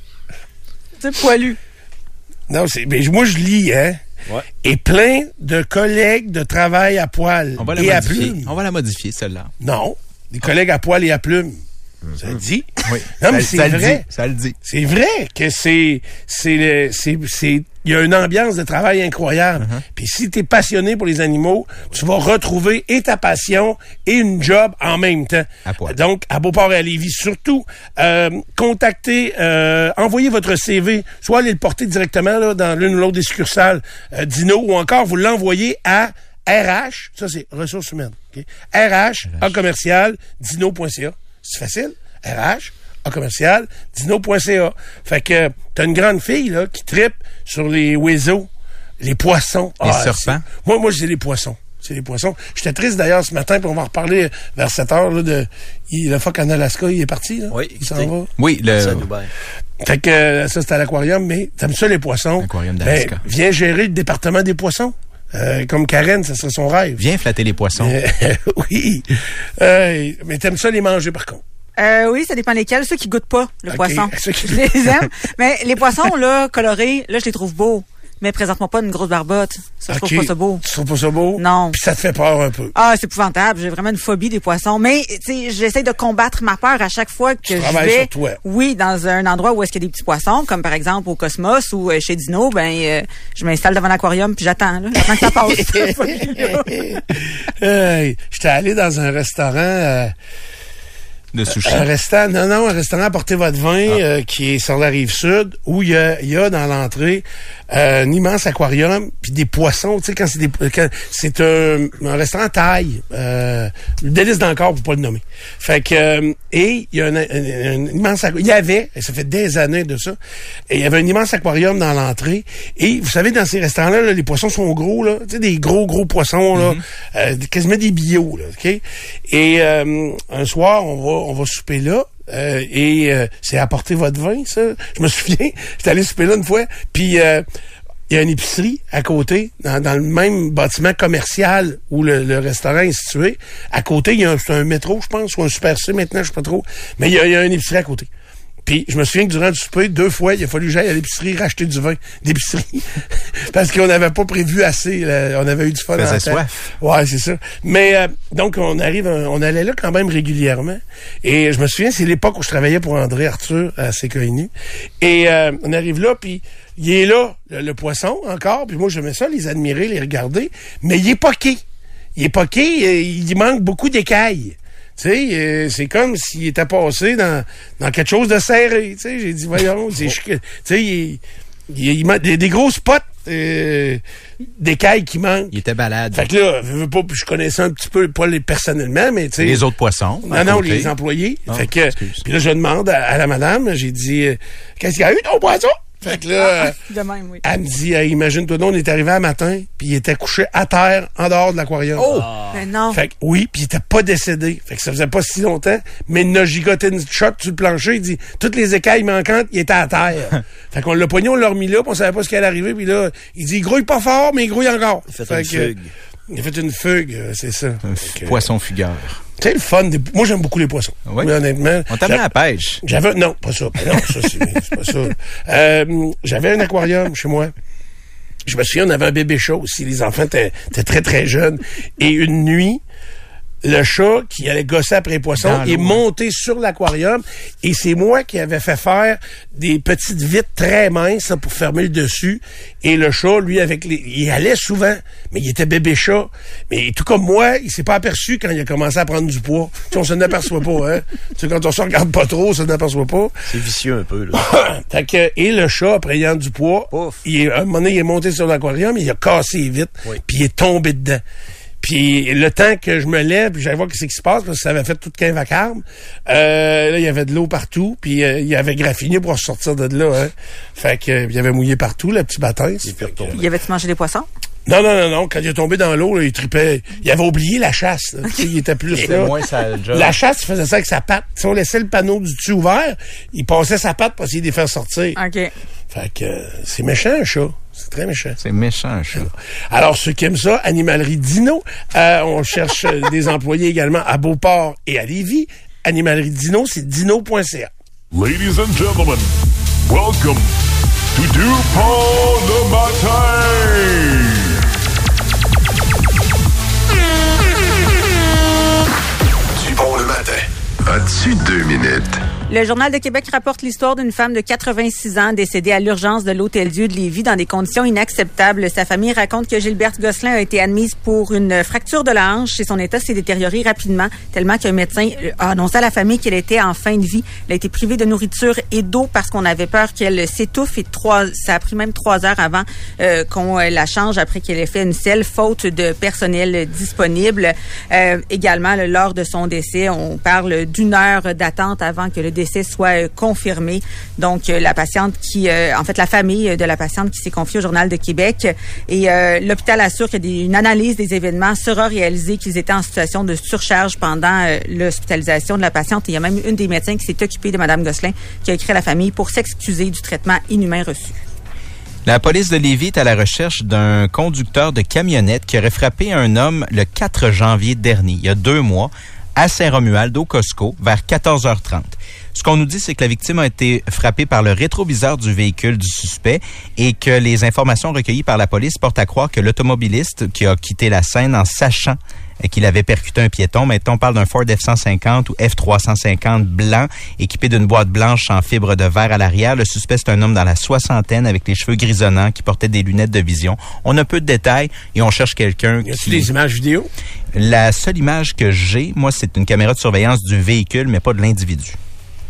C'est poilu. Non, c'est, mais moi je lis, hein. Ouais. Et plein de collègues de travail à poil On va la et à. On va la modifier, celle-là. Non, des collègues à poil et à plumes. Ça le dit? Oui. Non, mais c'est vrai. dit. Ça le dit. C'est vrai que c'est, c'est, c'est, c'est, il y a une ambiance de travail incroyable. Uh-huh. Puis si t'es passionné pour les animaux, tu vas retrouver et ta passion et une job en même temps. À. Donc, à Beauport et à Lévis, surtout, euh, contactez, euh, envoyez votre CV, soit allez le porter directement là, dans l'une ou l'autre des succursales euh, Dino, ou encore vous l'envoyez à RH, ça c'est ressources humaines, ok? RH, en commercial, dino.ca. C'est facile. RH, en commercial, dino.ca. Fait que t'as une grande fille là qui tripe sur les oiseaux, les poissons. Les Ah, serpents? Moi, moi, c'est les poissons. C'est les poissons. J'étais triste d'ailleurs ce matin, puis on va en reparler vers 7 heures là, de il, le phoque en Alaska, il est parti. Là. Oui, il s'en va. Oui, le. Ça. Fait que ça, c'est à l'aquarium, mais t'aimes ça les poissons? Aquarium Ben, d'Alaska. viens gérer le département des poissons. Euh, comme Karen, ça serait son rêve. Viens flatter les poissons. Euh, oui. Euh, mais t'aimes ça les manger par contre? Euh, oui, ça dépend lesquels. Ceux qui goûtent pas le Ok, poisson. ceux qui- Je les aime. Mais les poissons, là, colorés, là, je les trouve beaux. Mais présente-moi pas une grosse barbotte. Ça, je Ok. trouve pas ça beau. Tu trouves pas ça beau? Non. Puis ça te fait peur un peu? Ah, c'est épouvantable. J'ai vraiment une phobie des poissons. Mais, tu sais, j'essaie de combattre ma peur à chaque fois que je travailles vais. sur toi. Oui, dans un endroit où est-ce qu'il y a des petits poissons, comme par exemple au Cosmos ou euh, chez Dino, ben, euh, je m'installe devant l'aquarium puis j'attends, là. J'attends que ça passe. J'étais allé dans un restaurant... euh, De sushi. Un restaurant, non, non, un restaurant Portez votre vin euh, qui est sur la rive sud où il y a, y a dans l'entrée euh, un immense aquarium puis des poissons. Tu sais quand c'est des quand- c'est un, un restaurant taille, euh, le délice d'encore pour pas le nommer. Fait que euh, et il y a un, un- un immense il y avait et ça fait des années de ça et il y avait un immense aquarium dans l'entrée et vous savez dans ces restaurants là, les poissons sont gros là, tu sais des gros gros poissons là, euh, quasiment des bio là, ok? Et euh, un soir on va on va souper là. euh, et euh, c'est apporter votre vin, ça. Je me souviens, j'étais allé souper là une fois, puis euh, il y a une épicerie à côté, dans, le même bâtiment commercial où le, restaurant est situé. À côté, il y a un, métro, je pense, ou un Super C maintenant, je sais pas trop. Mais il y a une épicerie à côté. Puis je me souviens que durant le souper, deux fois, il a fallu que j'aille à l'épicerie racheter du vin d'épicerie. Parce qu'on n'avait pas prévu assez. là. On avait eu du fun temps. soif. Ouais, c'est ça. Mais euh, donc on arrive, on allait là quand même régulièrement. Et je me souviens, c'est l'époque où je travaillais pour André Arthur à CKNU. Et euh, on arrive là, puis il est là, le, le poisson encore. Puis moi, j'aimais ça, les admirer, les regarder. Mais il est poqué. Il est poqué, euh, il manque beaucoup d'écailles. Tu sais, euh, c'est comme s'il était passé dans, dans quelque chose de serré. Tu sais, j'ai dit, voyons, tu sais, il, il, il manque des, des gros spots euh, d'écailles qui manquent. Il était balade. Fait que là, je veux pas, je connaissais un petit peu, pas les personnellement, mais tu sais. Les autres poissons. Non, non, les employés. Ah, fait que, puis là, je demande à, à la madame, j'ai dit, euh, qu'est-ce qu'il y a eu ton poisson? Fait que là, De même, oui. elle me dit, imagine-toi donc, on est arrivé un matin, puis il était couché à terre, en dehors de l'aquarium. Oh! Mais non. Fait que oui, puis il était pas décédé. Fait que ça faisait pas si longtemps, mais il a gigoté une shot sur le plancher. Il dit, toutes les écailles manquantes, il était à terre. fait qu'on l'a pogné, on l'a remis là, puis on savait pas ce qui allait arriver. Puis là, il dit, il grouille pas fort, mais il grouille encore. Il fait Fait que, fugue. Il a fait une fugue, euh, c'est ça. Un poisson fugueur. Sais, le fun. des- Moi, j'aime beaucoup les poissons. Oui. Mais honnêtement. On t'amène j'a- à la pêche. J'avais, non, pas ça. Ben non, ça, c'est c'est pas ça. Euh, j'avais un aquarium chez moi. Je me souviens, on avait un bébé chat aussi. Les enfants étaient très, très jeunes. Et une nuit, le chat qui allait gosser après les poissons Dans est monté sur l'aquarium et c'est moi qui avais fait faire des petites vitres très minces pour fermer le dessus. Et le chat lui avec les il allait souvent mais il était bébé chat. Mais tout comme moi il s'est pas aperçu quand il a commencé à prendre du poids. Tu sais, on se n'aperçoit pas hein. Tu sais, quand on se regarde pas trop on se n'aperçoit pas. C'est vicieux un peu, là. fait que, et le chat, après ayant du poids, il est, à un moment donné, il est monté sur l'aquarium, il a cassé les vitres, Oui. puis il est tombé dedans. Puis le temps que je me lève, puis j'allais voir ce qui se passe, parce que ça avait fait tout qu'un vacarme. Euh, là, il y avait de l'eau partout, puis euh, il avait graffiné pour sortir de là. Hein. Fait que euh, il avait mouillé partout, le petit. Fait que- Y avait-tu mangé des poissons? non, non, non, non. Quand il est tombé dans l'eau, là, il tripait. Il avait oublié la chasse. là. Tu sais, il était plus là. moins ça job. La chasse, il faisait ça avec sa patte. Si on laissait le panneau du dessus ouvert, il passait sa patte pour essayer de les faire sortir. OK. Fait que c'est méchant, un chat. C'est très méchant. C'est méchant, un chat. Alors, ceux qui aiment ça, Animalerie Dino, euh, on cherche euh, des employés également à Beauport et à Lévis. Animalerie Dino, c'est dino.ca. Ladies and gentlemen, welcome to DuPont le matin. Dupont le matin. As-tu deux minutes? Le Journal de Québec rapporte l'histoire d'une femme de 86 ans décédée à l'urgence de l'Hôtel-Dieu de Lévis dans des conditions inacceptables. Sa famille raconte que Gilberte Gosselin a été admise pour une fracture de la hanche et son état s'est détérioré rapidement tellement qu'un médecin a annoncé à la famille qu'elle était en fin de vie. Elle a été privée de nourriture et d'eau parce qu'on avait peur qu'elle s'étouffe et trois, ça a pris même trois heures avant euh, qu'on euh, la change après qu'elle ait fait une selle faute de personnel disponible. Euh, également, lors de son décès, on parle d'une heure d'attente avant que le soit euh, confirmé. Donc, euh, la patiente qui, euh, en fait, la famille de la patiente qui s'est confiée au Journal de Québec et l'hôpital assure que des- une analyse des événements sera réalisée qu'ils étaient en situation de surcharge pendant l'hospitalisation de la patiente. Il y a même une des médecins qui s'est occupée de Mme Gosselin qui a écrit à la famille pour s'excuser du traitement inhumain reçu. La police de Lévis est à la recherche d'un conducteur de camionnette qui aurait frappé un homme le 4 janvier dernier, il y a deux mois, à Saint-Romuald, au Costco, vers 14h30. Ce qu'on nous dit, c'est que la victime a été frappée par le rétroviseur du véhicule du suspect et que les informations recueillies par la police portent à croire que l'automobiliste qui a quitté la scène en sachant qu'il avait percuté un piéton. Maintenant, on parle d'un Ford F-150 ou F-350 blanc équipé d'une boîte blanche en fibre de verre à l'arrière. Le suspect, c'est un homme dans la soixantaine avec les cheveux grisonnants qui portait des lunettes de vision. On a peu de détails et on cherche quelqu'un qui... des images vidéo? La seule image que j'ai, moi, c'est une caméra de surveillance du véhicule, mais pas de l'individu.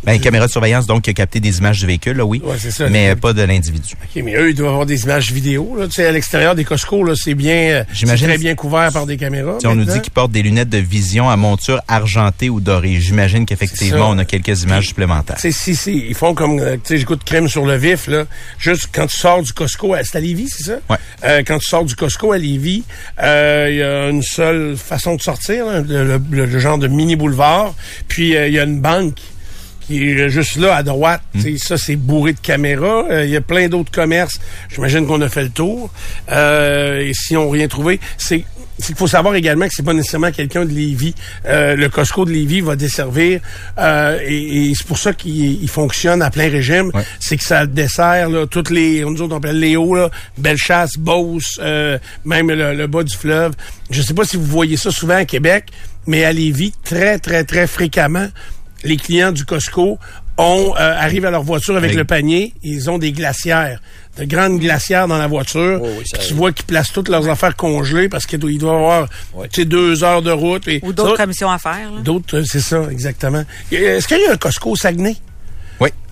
Ben, une caméra de surveillance, donc, qui a capté des images du véhicule, là, oui. Ouais, c'est ça. Mais pas de l'individu. OK, mais eux, ils doivent avoir des images vidéo. Là. Tu sais, à l'extérieur des Costco, là, c'est bien, euh, c'est J'imagine- très bien couvert par des caméras. Si on nous dit qu'il porte des lunettes de vision à monture argentée ou dorée, j'imagine C'est qu'effectivement, on a quelques images supplémentaires. Sais, si, si, ils font comme, euh, tu sais, j'écoute crème sur le vif, là. Juste quand tu sors du Costco, à- c'est à Lévis, c'est ça? Ouais. Euh, quand tu sors du Costco à Lévis, euh, il y a une seule façon de sortir, là, le, le- le genre de mini boulevard. Puis, il y a une banque qui est juste là, à droite. Hmm. Ça, c'est bourré de caméras. Euh, Il y a plein d'autres commerces. J'imagine qu'on a fait le tour. Euh, et si on n'a rien trouvé, c'est qu'il faut savoir également que c'est pas nécessairement quelqu'un de Lévis. Euh, le Costco de Lévis va desservir euh, et, et c'est pour ça qu'il il fonctionne à plein régime. Ouais. C'est que ça dessert là, toutes les, nous autres on appelle Léo, là, Bellechasse, Beauce, euh, même le, le bas du fleuve. Je sais pas si vous voyez ça souvent à Québec, mais à Lévis, très très très fréquemment, les clients du Costco ont euh, arrivent à leur voiture avec le panier, ils ont des glacières, de grandes glacières dans la voiture. Oh oui, tu vois qu'ils placent toutes leurs affaires congelées parce qu'ils doivent avoir tu sais, deux heures de route. et- Ou d'autres commissions à faire. là. D'autres, euh, c'est ça, exactement. Est-ce qu'il y a un Costco au Saguenay?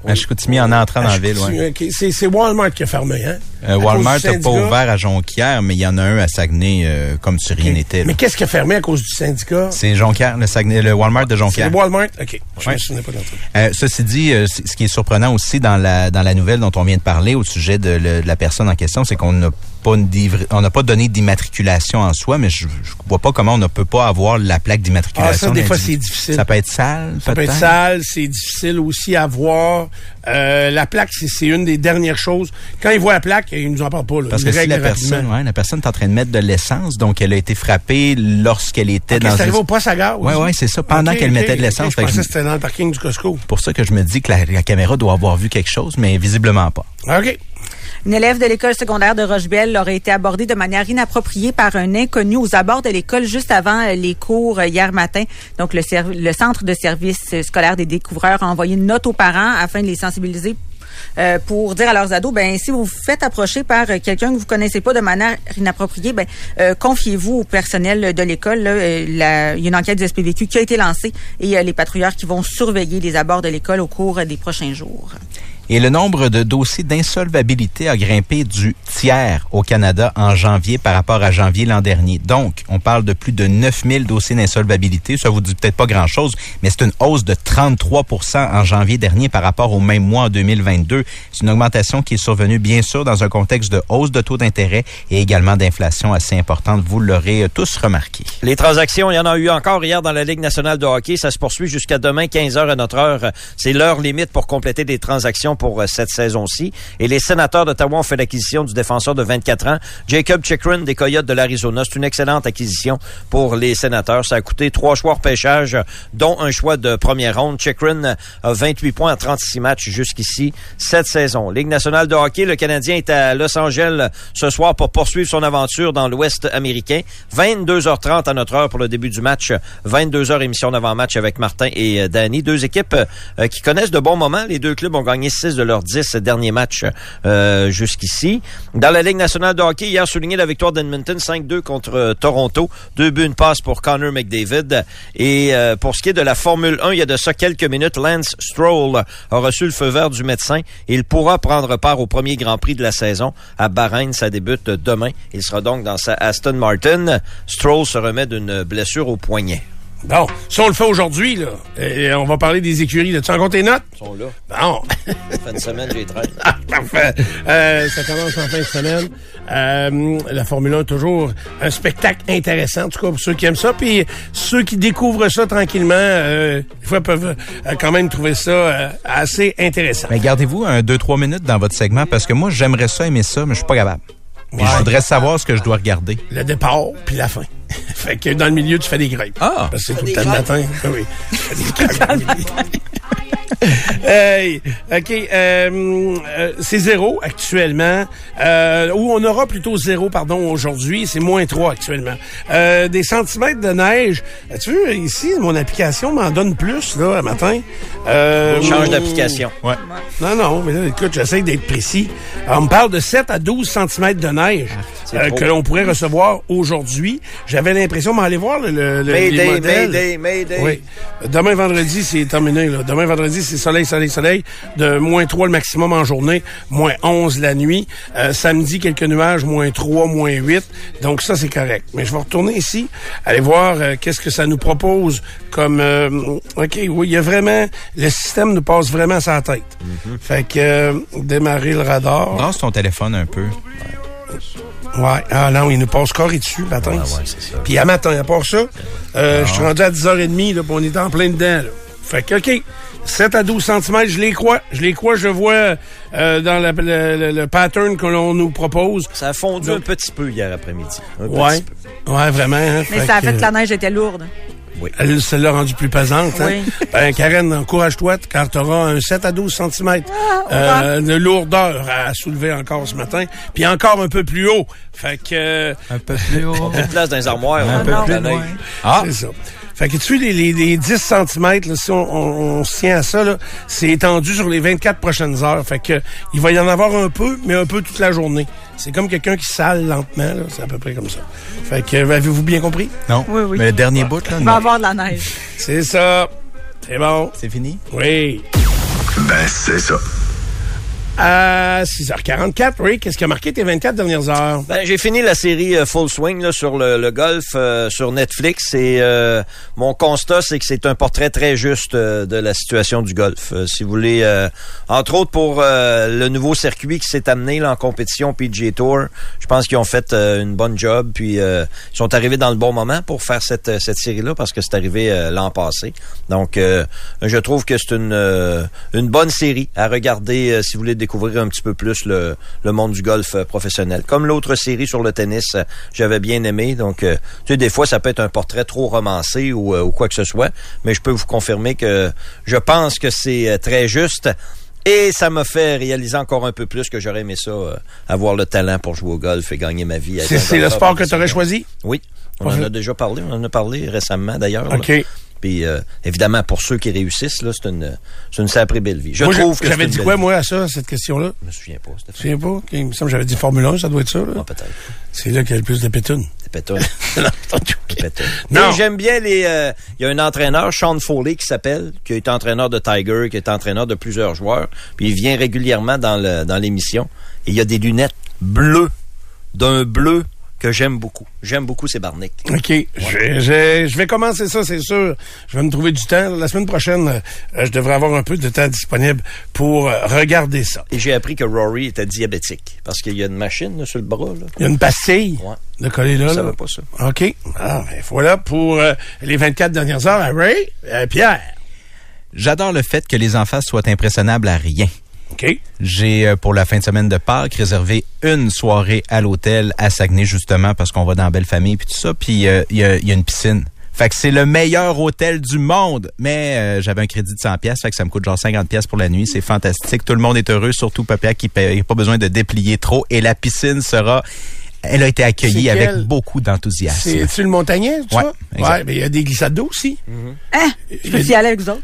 À Chicoutimi, en entrant dans la ville, ouais. C'est c'est Walmart qui a fermé, hein? Euh, Walmart n'a pas ouvert à Jonquière, mais il y en a un à Saguenay, euh, comme si rien n'était. Mais qu'est-ce qui a fermé à cause du syndicat? C'est Jonquière, le Saguenay, le Walmart de C'est Jonquière. Walmart? OK. Je Ouais. me souvenais pas d'entrer. Euh, ceci dit, ce qui est surprenant aussi dans la dans la nouvelle dont on vient de parler au sujet de, le- de la personne en question, c'est qu'on n'a pas une livre- on n'a pas donné d'immatriculation en soi, mais je, je vois pas comment on ne peut pas avoir la plaque d'immatriculation. Ah, ça, des fois, c'est difficile. Ça peut être sale, Ça peut être sale, c'est difficile aussi à voir. Euh, la plaque, c'est une des dernières choses. Quand ils voient la plaque, ils nous en parlent pas. Là. Parce que si la personne, ouais, la personne est en train de mettre de l'essence, donc elle a été frappée lorsqu'elle était Ok, dans c'est arrivé au poste à gare. Ouais, aussi? ouais, c'est ça, pendant qu'elle mettait de l'essence. Je pensais que c'était dans le parking du Costco. pour ça que je me dis que la, la caméra doit avoir vu quelque chose, mais visiblement pas. OK. Une élève de l'école secondaire de Rochebelle aurait été abordée de manière inappropriée par un inconnu aux abords de l'école juste avant euh, les cours euh, hier matin. Donc, le, centre de service euh, scolaire des découvreurs a envoyé une note aux parents afin de les sensibiliser pour dire à leurs ados, ben si vous vous faites approcher par quelqu'un que vous connaissez pas de manière inappropriée, ben confiez-vous au personnel de l'école. Il y a une enquête du SPVQ qui a été lancée et les patrouilleurs qui vont surveiller les abords de l'école au cours des prochains jours. Et le nombre de dossiers d'insolvabilité a grimpé du tiers au Canada en janvier par rapport à janvier l'an dernier. Donc, on parle de plus de 9000 dossiers d'insolvabilité. Ça vous dit peut-être pas grand-chose, mais c'est une hausse de 33 en janvier dernier par rapport au même mois en 2022. C'est une augmentation qui est survenue, bien sûr, dans un contexte de hausse de taux d'intérêt et également d'inflation assez importante. Vous l'aurez euh, tous remarqué. Les transactions, il y en a eu encore hier dans la Ligue nationale de hockey. Ça se poursuit jusqu'à demain, 15 heures à notre heure. C'est l'heure limite pour compléter des transactions pour euh, cette saison-ci. Et les sénateurs d'Ottawa ont fait l'acquisition du défenseur de 24 ans, Jacob Chikrin des Coyotes de l'Arizona. C'est une excellente acquisition pour les sénateurs. Ça a coûté trois choix repêchage, dont un choix de première ronde. Chikrin a 28 points en 36 matchs jusqu'ici cette saison. Ligue nationale de hockey, le Canadien est à Los Angeles ce soir pour poursuivre son aventure dans l'Ouest américain. 22h30 à notre heure pour le début du match. 22h émission d'avant-match avec Martin et euh, Danny. Deux équipes euh, qui connaissent de bons moments. Les deux clubs ont gagné 6 de leurs 10 derniers matchs euh, jusqu'ici. Dans la Ligue nationale de hockey, hier souligné la victoire d'Edmonton 5-2 contre euh, Toronto. Deux buts, une passe pour Connor McDavid. Et euh, pour ce qui est de la Formule 1, il y a de ça quelques minutes, Lance Stroll a reçu le feu vert du médecin. Il pourra prendre part au premier Grand Prix de la saison à Bahreïn. Ça débute demain. Il sera donc dans sa Aston Martin. Stroll se remet d'une blessure au poignet. Bon, ça, on le fait aujourd'hui, là. Et on va parler des écuries. Là. Tu as encore tes notes? Ils sont là. Bon. Fin de semaine, j'ai 13. Ah, Parfait. Euh, ça commence en fin de semaine. Euh, la Formule 1, toujours un spectacle intéressant, en tout cas pour ceux qui aiment ça. Puis ceux qui découvrent ça tranquillement, euh, des fois peuvent euh, quand même trouver ça euh, assez intéressant. Mais gardez-vous un 2-3 minutes dans votre segment parce que moi, j'aimerais ça aimer ça, mais je suis pas capable. Puis Ouais. je voudrais savoir ce que je dois regarder. Le départ, puis la fin. fait que dans le milieu, tu fais des grèves. Ah! Parce que c'est tout le temps le matin. Oui. Tu fais des grèves dans le milieu. Hey, OK. euh, euh, c'est zéro actuellement. Euh, ou on aura plutôt zéro, pardon, aujourd'hui. C'est moins 3 actuellement. Euh, des centimètres de neige. Euh, Tu veux, ici, mon application m'en donne plus, là, un matin? Euh, Change d'application. Ouais. Non, non, mais là, écoute, j'essaie d'être précis. Alors, on me parle de 7 à 12 cm de neige c'est euh, trop. que l'on pourrait recevoir aujourd'hui. J'avais l'impression, mais allez voir le, le, les Mayday. Mayday, Mayday. Oui. Demain vendredi, c'est terminé. Là. Demain vendredi, c'est soleil, soleil, soleil. De moins 3 le maximum en journée, moins 11 la nuit. Euh, samedi, quelques nuages, moins 3, moins 8. Donc ça, c'est correct. Mais je vais retourner ici, aller voir euh, qu'est-ce que ça nous propose comme... euh, OK, oui, il y a vraiment... Le système nous passe vraiment à sa tête. Fait que démarrer le radar. Brasse ton téléphone un peu. Ouais. Ah non, il nous passe carré dessus, matin. Puis à matin, à part ça, je suis rendu à 10h30, là, on est en plein dedans, là. Fait que, OK, 7 à 12 cm, je les crois. Je les crois, je vois euh, dans la- le, le- le pattern que l'on nous propose. Ça a fondu un petit peu hier après-midi. Un Ouais. petit peu. Ouais, vraiment. hein. Mais Fait ça a fait que la neige était lourde. Elle se l'a rendue plus pesante. Hein? Oui. Ben, Karen, encourage-toi car tu auras un 7 à 12 cm Ah, de lourdeur à soulever encore ce matin. Puis encore un peu plus haut. Fait que... euh, Un peu plus haut. Une place dans les armoires. Un là, peu pour plus la neige. loin. Ah! C'est ça. Fait que tu les, les, les 10 cm, là, si on, on- on se tient à ça, là, c'est étendu sur les 24 prochaines heures. Fait que il va y en avoir un peu, mais un peu toute la journée. C'est comme quelqu'un qui sale lentement, là. C'est à peu près comme ça. Fait que, avez-vous bien compris? Non. Oui, oui. Mais le dernier bout, là, Il va avoir de la neige. C'est ça. C'est bon. C'est fini? Oui. Ben, c'est ça. À 6h44, oui, qu'est-ce qui a marqué tes 24 dernières heures? Ben, j'ai fini la série euh, Full Swing là, sur le, le golf euh, sur Netflix et euh, mon constat c'est que c'est un portrait très juste euh, de la situation du golf. Euh, si vous voulez, entre autres pour le nouveau circuit qui s'est amené là, en compétition PGA Tour, je pense qu'ils ont fait une bonne job puis ils sont arrivés dans le bon moment pour faire cette cette série là parce que c'est arrivé l'an passé. Donc je trouve que c'est une une bonne série à regarder si vous voulez découvrir un petit peu plus le, le monde du golf euh, professionnel. Comme l'autre série sur le tennis, euh, j'avais bien aimé. Donc, euh, tu sais, des fois, ça peut être un portrait trop romancé ou, ou quoi que ce soit, mais je peux vous confirmer que je pense que c'est très juste. Et ça m'a fait réaliser encore un peu plus que j'aurais aimé ça, avoir le talent pour jouer au golf et gagner ma vie. C'est le sport que tu aurais choisi? Oui. On en a déjà parlé. On en a parlé récemment, d'ailleurs. OK. Puis euh, évidemment, pour ceux qui réussissent, là, c'est une, c'est une sacrée belle vie. Je moi, trouve que j'avais dit quoi, moi, à ça, à cette question-là? Je me souviens pas. Tu te souviens pas? Okay. Il me semble que j'avais dit Formule 1, ça doit être ça. Là. Ah, peut-être. C'est là qu'il y a le plus de pétunes. Des pétunes. non, Des pétunes. Non. Et j'aime bien les... euh, Il y a un entraîneur, Sean Foley, qui s'appelle, qui a été entraîneur de Tiger, qui est entraîneur de plusieurs joueurs. Puis il vient régulièrement dans, le, dans l'émission. Et il y a des lunettes bleues, d'un bleu que j'aime beaucoup. J'aime beaucoup ces barniques. OK. Je, je, je vais commencer ça, c'est sûr. Je vais me trouver du temps. La semaine prochaine, euh, je devrais avoir un peu de temps disponible pour euh, regarder ça. Et j'ai appris que Rory était diabétique. Parce qu'il y a une machine là, sur le bras. Là. Il y a une pastille Ouais. de coller là. Je savais pas ça. OK. Ah, ben, voilà pour euh, les 24 dernières heures. à Ray, Euh, Pierre. J'adore le fait que les enfants soient impressionnables à rien. J'ai, euh, pour la fin de semaine de Pâques, réservé une soirée à l'hôtel à Saguenay, justement, parce qu'on va dans Belle Famille puis tout ça. Puis euh, il y, a, il y a une piscine. Fait que c'est le meilleur hôtel du monde. Mais euh, j'avais un crédit de 100 pièces, fait que ça me coûte genre 50 pièces pour la nuit. C'est fantastique. Tout le monde est heureux, surtout Papa qui n'a pas besoin de déplier trop. Et la piscine sera... Elle a été accueillie avec quel- beaucoup d'enthousiasme. C'est-tu le montagnais, tout Ouais, exact. Ouais, mais il y a des glissades d'eau aussi. Hein? Je peux y aller avec vous autres?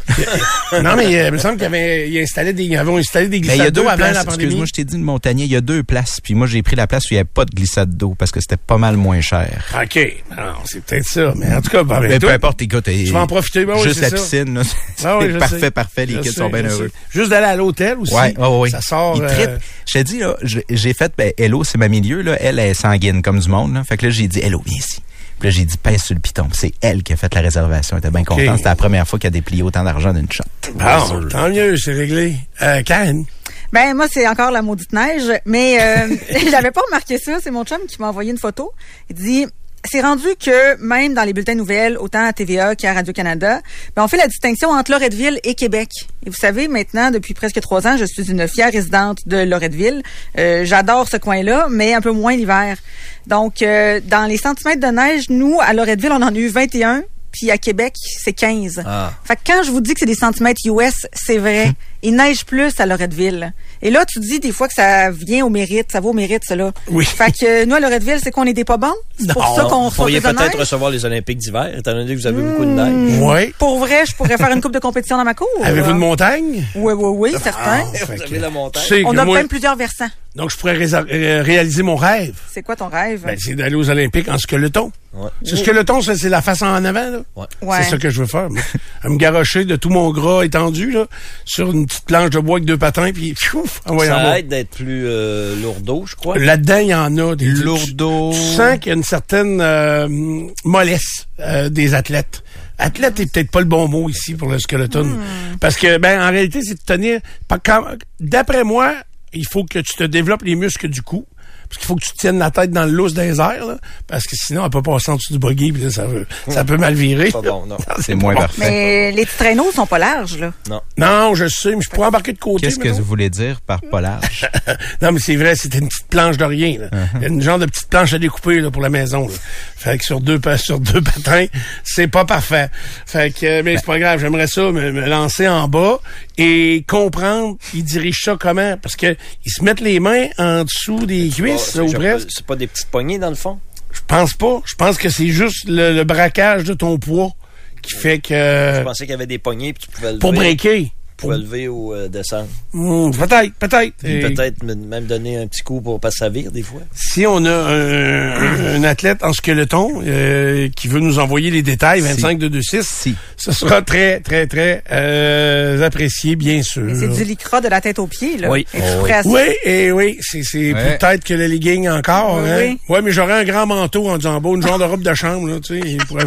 non, mais euh, il me semble qu'il y avait, il installait des, ils avaient installé des Ben, il y a glissades deux d'eau avant places. la pandémie. Excuse-moi, je t'ai dit une montagnier. Il y a deux places. Puis moi, j'ai pris la place où il n'y avait pas de glissade d'eau parce que c'était pas mal moins cher. OK. Non, c'est peut-être ça. Mais en tout cas, ben, Mais peu importe, écoute. tu vas en profiter. Ben oui, juste c'est la ça. piscine, là, c'est Ah oui, parfait, sais. parfait. Les Je kids sais, sont bien heureux. sais. Juste d'aller à l'hôtel aussi. Ouais, ouais, ouais. Ça sort. Il euh. Je là, je- j'ai fait, ben, Hello, c'est ma milieu, là. Elle est sanguine comme du monde, là. Fait que là, j'ai dit, Hello, viens ici. Puis là, j'ai dit, pèse sur le piton. C'est elle qui a fait la réservation. Elle était bien contente. C'était la première fois qu'elle a déplié autant d'argent d'une shot. Bon, tant mieux, c'est réglé. Euh, Karen? Ben moi c'est encore la maudite neige, mais euh, j'avais pas remarqué ça. C'est mon chum qui m'a envoyé une photo. Il dit c'est rendu que même dans les bulletins nouvelles, autant à TVA qu'à Radio Canada, ben on fait la distinction entre Loretteville et Québec. Et vous savez maintenant depuis presque trois ans, je suis une fière résidente de Loretteville. Euh, J'adore ce coin-là, mais un peu moins l'hiver. Donc euh, dans les centimètres de neige, nous à Loretteville, on en a eu 21. Puis à Québec, c'est 15. Ah. Fait que quand je vous dis que c'est des centimètres US, c'est vrai. Il neige plus à Loretteville. Et là, tu dis des fois que ça vient au mérite, ça va au mérite, cela. Oui. Fait que euh, nous, à Loretteville, c'est qu'on est des pas bons. C'est pour ça qu'on Vous pourriez peut-être recevoir les Olympiques d'hiver, étant donné que vous avez beaucoup de Hmm. neige. Oui. Pour vrai, je pourrais faire une coupe de compétition dans ma cour. Avez-vous une montagne? Oui, oui, oui, certain. Ah, fait Vous que- avez la montagne. Tu sais On a moi- même plusieurs versants. donc, je pourrais réaliser mon rêve. C'est quoi ton rêve? Ben, c'est d'aller aux Olympiques en skeleton. Ouais. Ce skeleton, ça, c'est la face en avant, là. Ouais. C'est ça que je veux faire. moi. me garocher de tout mon gras étendu, là, sur une petite planche de bois avec deux patins, puis pfiouf, Ça aide d'être plus euh, lourdeau, je crois. Là-dedans, il y en a des Lourdeau. Tu, tu sens qu'il y a une certaine euh, mollesse euh, des athlètes. Athlète est peut-être pas le bon mot ici pour le skeleton. Parce que, ben, en réalité, c'est de tenir. D'après moi, il faut que tu te développes les muscles du cou. Parce qu'il faut que tu tiennes la tête dans le lousse des airs, là, parce que sinon, elle peut passer en dessous du buggy, puis là, ça, veut- ça peut mal virer. Pas bon, non. C'est moins bon. parfait. Mais les petits traîneaux sont pas larges, là. Non. Non, je sais, mais je pourrais embarquer de côté. Qu'est-ce que vous voulez dire par pas large? non, mais c'est vrai, c'était une petite planche de rien. Là. Uh-huh. Une genre de petite planche à découper là, pour la maison. Là. Fait que sur deux, sur deux patins, c'est pas parfait. Fait que, euh, mais c'est pas grave, j'aimerais ça me, me lancer en bas et comprendre, ils dirigent ça comment? Parce que ils se mettent les mains en dessous des cuisses, là, ou c'est- presque. C'est pas des petites poignées, dans le fond? Je pense pas. Je pense que c'est juste le, le braquage de ton poids qui fait Je que... pensais qu'il y avait des poignées puis tu pouvais le Pour breaker. Pour lever ou euh, descendre. Hmm, peut-être, peut-être. Et Peut-être même donner un petit coup pour pas savir des fois. Si on a un, un athlète en skeleton euh, qui veut nous envoyer les détails, 25 2 2 6, Si. ce sera très, très, très euh, apprécié, bien sûr. Mais C'est du lycra de la tête aux pieds, là. Oui. Oh, ça? Oui, et oui, c'est c'est Ouais. peut-être que le legging encore. Oui, hein? oui. Ouais, mais j'aurais un grand manteau en disant beau, une genre de robe de chambre, là, tu sais. pourrait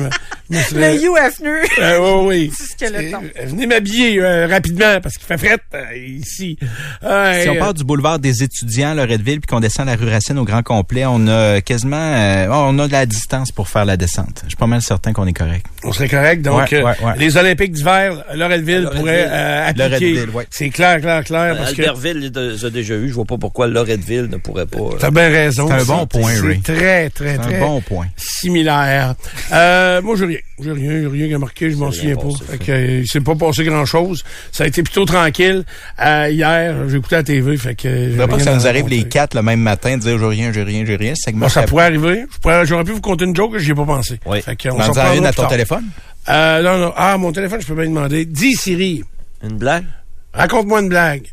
Le serait- UFNU. Euh, oui, oui. Venez m'habiller euh, rapidement parce qu'il fait fret euh, ici. Euh, Si on part du boulevard des étudiants à Loretteville puis qu'on descend la rue Racine au grand complet, on a quasiment euh, on a de la distance pour faire la descente. Je suis pas mal certain qu'on est correct. on serait correct. Donc, Ouais, ouais, ouais. les Olympiques d'hiver, Loretteville pourrait euh, appliquer. Loretteville, ouais. C'est clair, clair, clair. Parce que Albertville les a- les a déjà eu. Je vois pas pourquoi Loretteville ne pourrait pas. euh, T'as bien raison. C'est un bon point, C'est très, très, très un bon point. similaire. Euh, moi, j'ai rien. J'ai rien, j'ai rien qui a marqué, je m'en souviens pas. passé, Fait que, euh, il s'est pas passé grand-chose. Ça a été plutôt tranquille. Euh, hier, j'ai écouté la TV, fait que... pas que ça nous à arrive les quatre le même matin, de dire j'ai rien, j'ai rien, j'ai rien. Que Bon, ça pourrait arriver. J'aurais pu vous conter une joke, j'y ai pas pensé. Oui. Fait qu'on On s'en en une à ton tard. téléphone? Euh, non, non. Ah, mon téléphone, je peux bien demander. Dis, Siri, Une blague? raconte-moi une blague.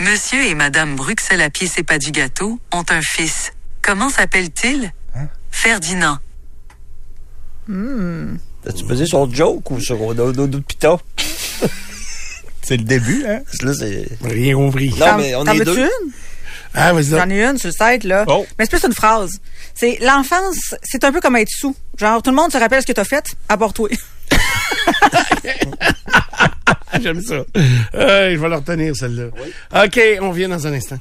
Monsieur et Madame Bruxelles à pied c'est pas du gâteau ont un fils. Comment s'appelle-t-il? Ferdinand. As-tu pesé sur le joke ou sur d'autres pitons? C'est le début, hein? Là, c'est. Rien compris. Non, T'en- mais on t'en est deux. une? Ah, vas-y. J'en ai une sur le site, là. Oh. Mais c'est plus une phrase. C'est l'enfance, c'est un peu comme être sous. Genre, tout le monde se rappelle ce que t'as fait, à part toi. J'aime ça. Euh, je vais le retenir, celle-là. OK, on vient dans un instant.